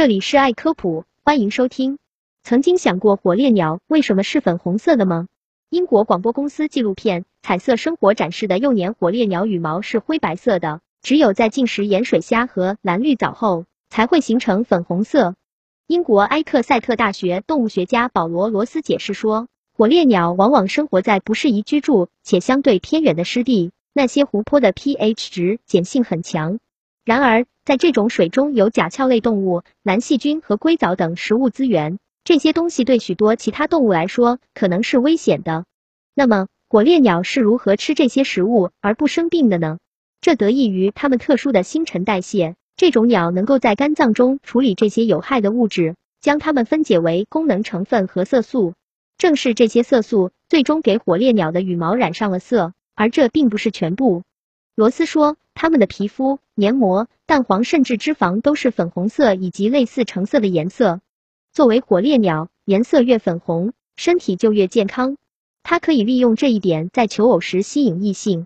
这里是爱科普，欢迎收听。曾经想过火烈鸟为什么是粉红色的吗？英国广播公司纪录片《彩色生活》展示的幼年火烈鸟羽毛是灰白色的，只有在进食盐水虾和蓝绿藻后才会形成粉红色。英国埃克塞特大学动物学家保罗·罗斯解释说，火烈鸟往往生活在不适宜居住且相对偏远的湿地，那些湖泊的 pH 值碱性很强。然而，在这种水中有甲壳类动物、蓝细菌和硅藻等食物资源，这些东西对许多其他动物来说可能是危险的。那么，火烈鸟是如何吃这些食物而不生病的呢？这得益于它们特殊的新陈代谢。这种鸟能够在肝脏中处理这些有害的物质，将它们分解为功能成分和色素。正是这些色素最终给火烈鸟的羽毛染上了色，而这并不是全部。罗斯说，它们的皮肤、黏膜、蛋黄甚至脂肪都是粉红色以及类似橙色的颜色。作为火烈鸟，颜色越粉红，身体就越健康。它可以利用这一点在求偶时吸引异性。